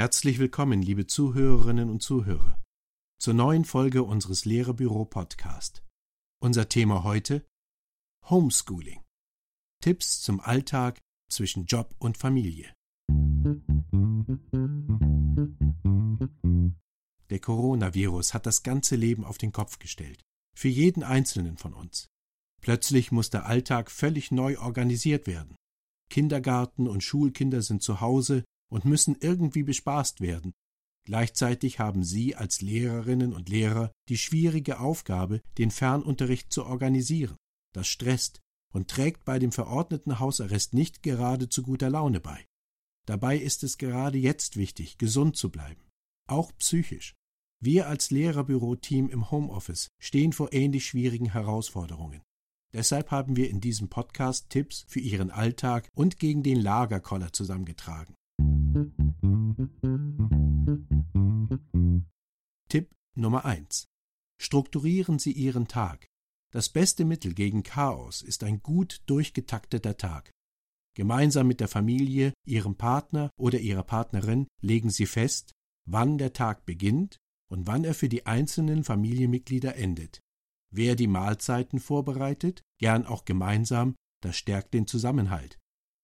Herzlich willkommen, liebe Zuhörerinnen und Zuhörer, zur neuen Folge unseres Lehrerbüro Podcast. Unser Thema heute Homeschooling. Tipps zum Alltag zwischen Job und Familie. Der Coronavirus hat das ganze Leben auf den Kopf gestellt, für jeden einzelnen von uns. Plötzlich muss der Alltag völlig neu organisiert werden. Kindergarten und Schulkinder sind zu Hause und müssen irgendwie bespaßt werden. Gleichzeitig haben Sie als Lehrerinnen und Lehrer die schwierige Aufgabe, den Fernunterricht zu organisieren. Das stresst und trägt bei dem verordneten Hausarrest nicht gerade zu guter Laune bei. Dabei ist es gerade jetzt wichtig, gesund zu bleiben, auch psychisch. Wir als Lehrerbüro-Team im Homeoffice stehen vor ähnlich schwierigen Herausforderungen. Deshalb haben wir in diesem Podcast Tipps für Ihren Alltag und gegen den Lagerkoller zusammengetragen. Tipp Nummer 1. Strukturieren Sie Ihren Tag. Das beste Mittel gegen Chaos ist ein gut durchgetakteter Tag. Gemeinsam mit der Familie, Ihrem Partner oder Ihrer Partnerin legen Sie fest, wann der Tag beginnt und wann er für die einzelnen Familienmitglieder endet. Wer die Mahlzeiten vorbereitet, gern auch gemeinsam, das stärkt den Zusammenhalt.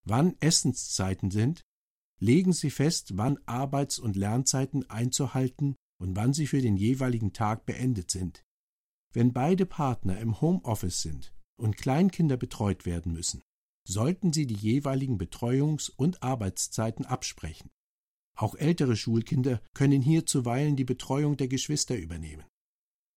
Wann Essenszeiten sind, legen Sie fest, wann Arbeits- und Lernzeiten einzuhalten und wann sie für den jeweiligen Tag beendet sind. Wenn beide Partner im Homeoffice sind und Kleinkinder betreut werden müssen, sollten Sie die jeweiligen Betreuungs- und Arbeitszeiten absprechen. Auch ältere Schulkinder können hier zuweilen die Betreuung der Geschwister übernehmen.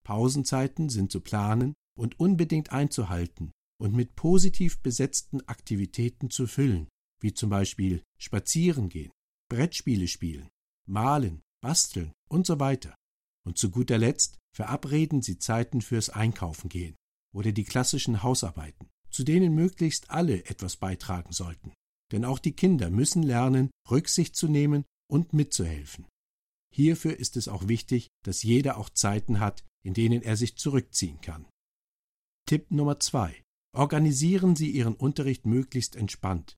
Pausenzeiten sind zu planen und unbedingt einzuhalten und mit positiv besetzten Aktivitäten zu füllen, wie zum Beispiel spazieren gehen, Brettspiele spielen, malen, basteln und so weiter. Und zu guter Letzt verabreden Sie Zeiten fürs Einkaufen gehen oder die klassischen Hausarbeiten, zu denen möglichst alle etwas beitragen sollten. Denn auch die Kinder müssen lernen, Rücksicht zu nehmen und mitzuhelfen. Hierfür ist es auch wichtig, dass jeder auch Zeiten hat, in denen er sich zurückziehen kann. Tipp Nummer zwei: Organisieren Sie Ihren Unterricht möglichst entspannt.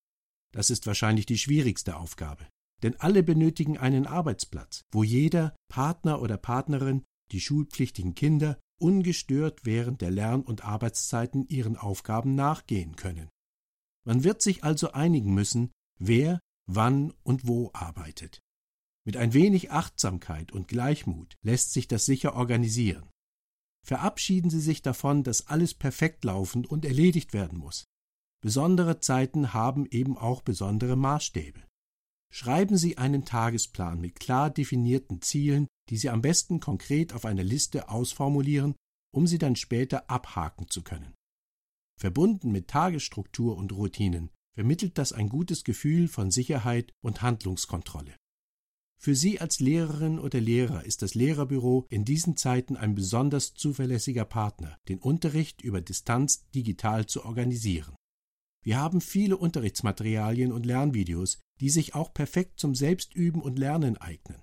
Das ist wahrscheinlich die schwierigste Aufgabe. Denn alle benötigen einen Arbeitsplatz, wo jeder, Partner oder Partnerin, die schulpflichtigen Kinder ungestört während der Lern- und Arbeitszeiten ihren Aufgaben nachgehen können. Man wird sich also einigen müssen, wer, wann und wo arbeitet. Mit ein wenig Achtsamkeit und Gleichmut lässt sich das sicher organisieren. Verabschieden Sie sich davon, dass alles perfekt laufend und erledigt werden muss. Besondere Zeiten haben eben auch besondere Maßstäbe. Schreiben Sie einen Tagesplan mit klar definierten Zielen, die Sie am besten konkret auf einer Liste ausformulieren, um sie dann später abhaken zu können. Verbunden mit Tagesstruktur und Routinen vermittelt das ein gutes Gefühl von Sicherheit und Handlungskontrolle. Für Sie als Lehrerin oder Lehrer ist das Lehrerbüro in diesen Zeiten ein besonders zuverlässiger Partner, den Unterricht über Distanz digital zu organisieren. Wir haben viele Unterrichtsmaterialien und Lernvideos, die sich auch perfekt zum Selbstüben und Lernen eignen.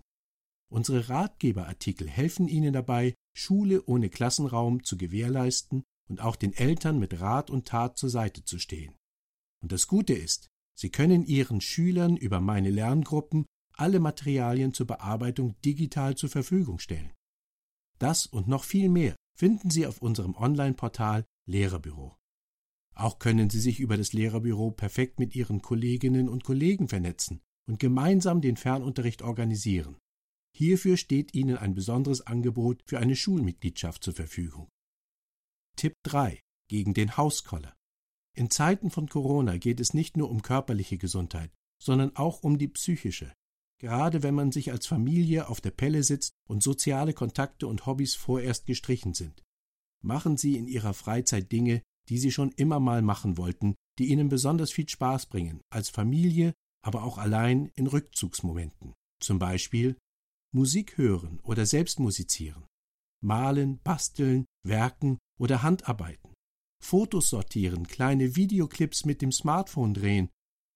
Unsere Ratgeberartikel helfen Ihnen dabei, Schule ohne Klassenraum zu gewährleisten und auch den Eltern mit Rat und Tat zur Seite zu stehen. Und das Gute ist, Sie können Ihren Schülern über meine Lerngruppen alle Materialien zur Bearbeitung digital zur Verfügung stellen. Das und noch viel mehr finden Sie auf unserem Online-Portal Lehrerbüro. Auch können Sie sich über das Lehrerbüro perfekt mit Ihren Kolleginnen und Kollegen vernetzen und gemeinsam den Fernunterricht organisieren. Hierfür steht Ihnen ein besonderes Angebot für eine Schulmitgliedschaft zur Verfügung. Tipp 3 gegen den Hauskoller. In Zeiten von Corona geht es nicht nur um körperliche Gesundheit, sondern auch um die psychische. Gerade wenn man sich als Familie auf der Pelle sitzt und soziale Kontakte und Hobbys vorerst gestrichen sind. Machen Sie in Ihrer Freizeit Dinge, die sie schon immer mal machen wollten, die ihnen besonders viel Spaß bringen, als Familie, aber auch allein in Rückzugsmomenten. Zum Beispiel Musik hören oder selbst musizieren, malen, basteln, werken oder Handarbeiten, Fotos sortieren, kleine Videoclips mit dem Smartphone drehen,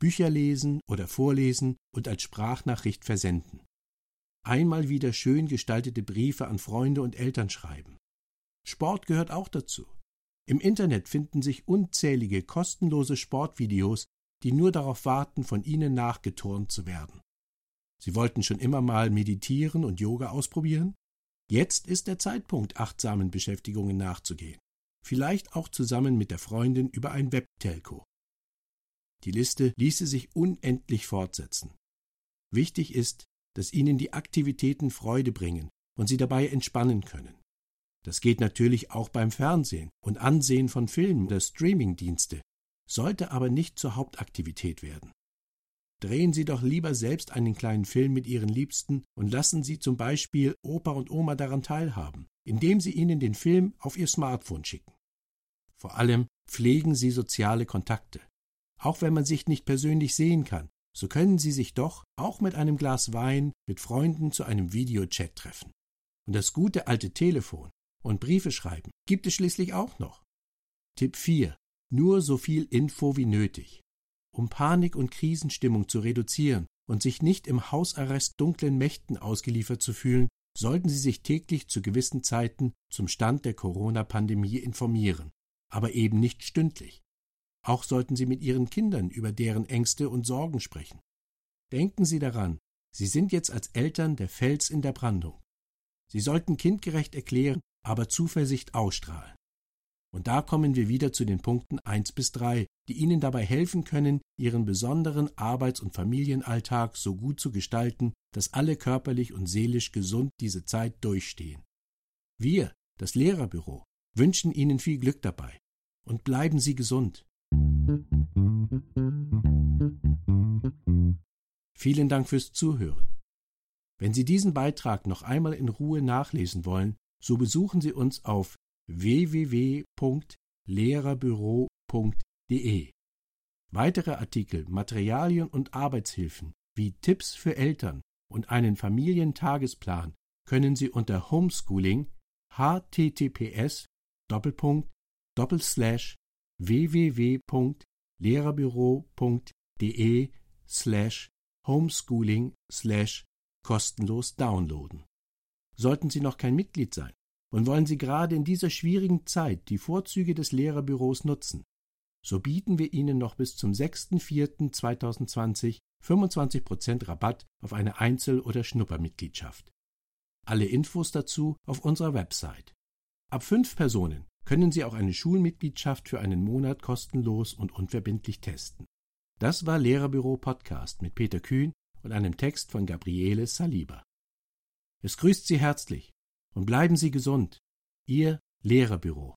Bücher lesen oder vorlesen und als Sprachnachricht versenden. Einmal wieder schön gestaltete Briefe an Freunde und Eltern schreiben. Sport gehört auch dazu. Im Internet finden sich unzählige kostenlose Sportvideos, die nur darauf warten, von Ihnen nachgeturnt zu werden. Sie wollten schon immer mal meditieren und Yoga ausprobieren? Jetzt ist der Zeitpunkt, achtsamen Beschäftigungen nachzugehen. Vielleicht auch zusammen mit der Freundin über ein Webtelco. Die Liste ließe sich unendlich fortsetzen. Wichtig ist, dass Ihnen die Aktivitäten Freude bringen und Sie dabei entspannen können. Das geht natürlich auch beim Fernsehen und Ansehen von Filmen oder Streamingdienste, sollte aber nicht zur Hauptaktivität werden. Drehen Sie doch lieber selbst einen kleinen Film mit Ihren Liebsten und lassen Sie zum Beispiel Opa und Oma daran teilhaben, indem Sie ihnen den Film auf Ihr Smartphone schicken. Vor allem pflegen Sie soziale Kontakte. Auch wenn man sich nicht persönlich sehen kann, so können Sie sich doch, auch mit einem Glas Wein, mit Freunden zu einem Videochat treffen. Und das gute alte Telefon und Briefe schreiben gibt es schließlich auch noch. Tipp 4. Nur so viel Info wie nötig. Um Panik und Krisenstimmung zu reduzieren und sich nicht im Hausarrest dunklen Mächten ausgeliefert zu fühlen, sollten Sie sich täglich zu gewissen Zeiten zum Stand der Corona-Pandemie informieren, aber eben nicht stündlich. Auch sollten Sie mit Ihren Kindern über deren Ängste und Sorgen sprechen. Denken Sie daran, Sie sind jetzt als Eltern der Fels in der Brandung. Sie sollten kindgerecht erklären, aber Zuversicht ausstrahlen. Und da kommen wir wieder zu den Punkten 1 bis 3, die Ihnen dabei helfen können, Ihren besonderen Arbeits- und Familienalltag so gut zu gestalten, dass alle körperlich und seelisch gesund diese Zeit durchstehen. Wir, das Lehrerbüro, wünschen Ihnen viel Glück dabei und bleiben Sie gesund. Vielen Dank fürs Zuhören. Wenn Sie diesen Beitrag noch einmal in Ruhe nachlesen wollen, so besuchen Sie uns auf www.lehrerbüro.de. Weitere Artikel, Materialien und Arbeitshilfen wie Tipps für Eltern und einen Familientagesplan können Sie unter Homeschooling https www.lehrerbüro.de slash homeschooling slash kostenlos downloaden. Sollten Sie noch kein Mitglied sein und wollen Sie gerade in dieser schwierigen Zeit die Vorzüge des Lehrerbüros nutzen, so bieten wir Ihnen noch bis zum 6.4.2020 25% Rabatt auf eine Einzel- oder Schnuppermitgliedschaft. Alle Infos dazu auf unserer Website. Ab fünf Personen können Sie auch eine Schulmitgliedschaft für einen Monat kostenlos und unverbindlich testen. Das war Lehrerbüro Podcast mit Peter Kühn und einem Text von Gabriele Saliba. Es grüßt Sie herzlich und bleiben Sie gesund. Ihr Lehrerbüro.